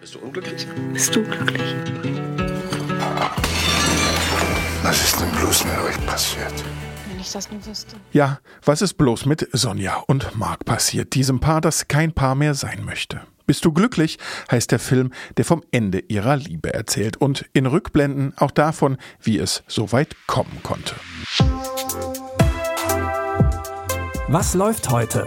Bist du unglücklich? Bist du glücklich? Was ist denn bloß mit euch passiert? Wenn ich das nur wüsste. Ja, was ist bloß mit Sonja und Marc passiert, diesem Paar, das kein Paar mehr sein möchte? Bist du glücklich heißt der Film, der vom Ende ihrer Liebe erzählt und in Rückblenden auch davon, wie es so weit kommen konnte. Was läuft heute?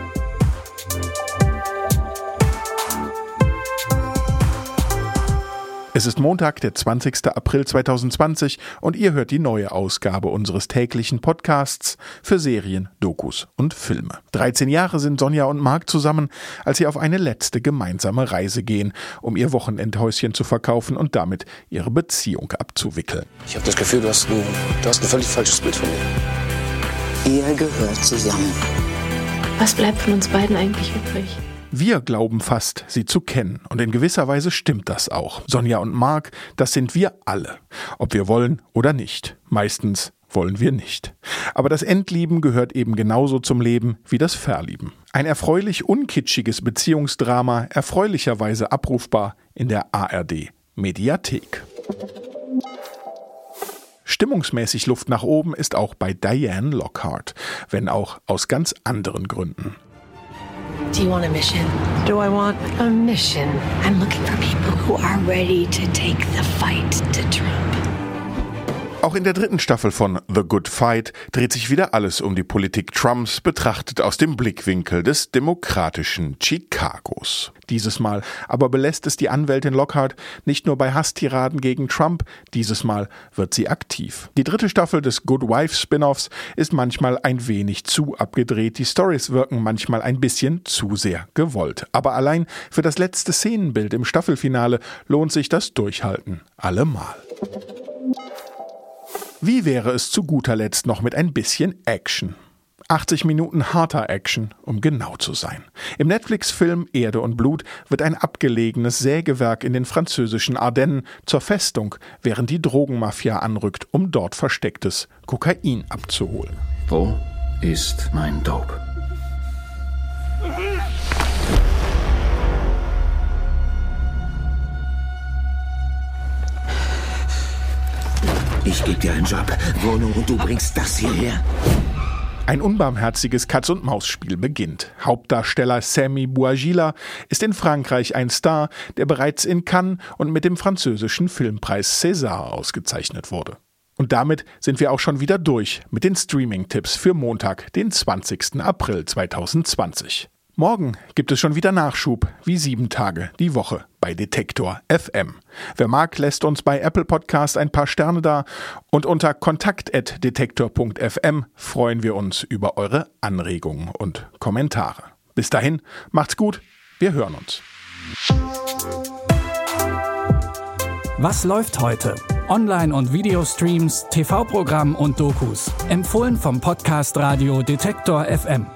Es ist Montag, der 20. April 2020 und ihr hört die neue Ausgabe unseres täglichen Podcasts für Serien, Dokus und Filme. 13 Jahre sind Sonja und Marc zusammen, als sie auf eine letzte gemeinsame Reise gehen, um ihr Wochenendhäuschen zu verkaufen und damit ihre Beziehung abzuwickeln. Ich habe das Gefühl, du hast, ein, du hast ein völlig falsches Bild von mir. Ihr gehört zusammen. Was bleibt von uns beiden eigentlich übrig? Wir glauben fast, sie zu kennen. Und in gewisser Weise stimmt das auch. Sonja und Marc, das sind wir alle. Ob wir wollen oder nicht. Meistens wollen wir nicht. Aber das Endlieben gehört eben genauso zum Leben wie das Verlieben. Ein erfreulich unkitschiges Beziehungsdrama, erfreulicherweise abrufbar in der ARD Mediathek. Stimmungsmäßig Luft nach oben ist auch bei Diane Lockhart, wenn auch aus ganz anderen Gründen. Do you want a mission? Do I want a mission? I'm looking for people who are ready to take the fight to Trump. Auch in der dritten Staffel von The Good Fight dreht sich wieder alles um die Politik Trumps, betrachtet aus dem Blickwinkel des demokratischen Chicagos. Dieses Mal aber belässt es die Anwältin Lockhart nicht nur bei Hasstiraden gegen Trump, dieses Mal wird sie aktiv. Die dritte Staffel des Good Wife Spin-offs ist manchmal ein wenig zu abgedreht, die Stories wirken manchmal ein bisschen zu sehr gewollt. Aber allein für das letzte Szenenbild im Staffelfinale lohnt sich das Durchhalten allemal. Wie wäre es zu guter Letzt noch mit ein bisschen Action? 80 Minuten harter Action, um genau zu sein. Im Netflix-Film Erde und Blut wird ein abgelegenes Sägewerk in den französischen Ardennen zur Festung, während die Drogenmafia anrückt, um dort verstecktes Kokain abzuholen. Wo ist mein Dope? Ich gebe dir einen Job, Wohnung und du bringst das hierher. Ein unbarmherziges Katz-und-Maus-Spiel beginnt. Hauptdarsteller Sammy Bouagila ist in Frankreich ein Star, der bereits in Cannes und mit dem französischen Filmpreis César ausgezeichnet wurde. Und damit sind wir auch schon wieder durch mit den Streaming-Tipps für Montag, den 20. April 2020. Morgen gibt es schon wieder Nachschub, wie sieben Tage die Woche bei Detektor FM. Wer mag, lässt uns bei Apple Podcast ein paar Sterne da und unter kontakt.detektor.fm freuen wir uns über eure Anregungen und Kommentare. Bis dahin, macht's gut, wir hören uns. Was läuft heute? Online- und Videostreams, TV-Programm und Dokus. Empfohlen vom Podcast Radio Detektor FM.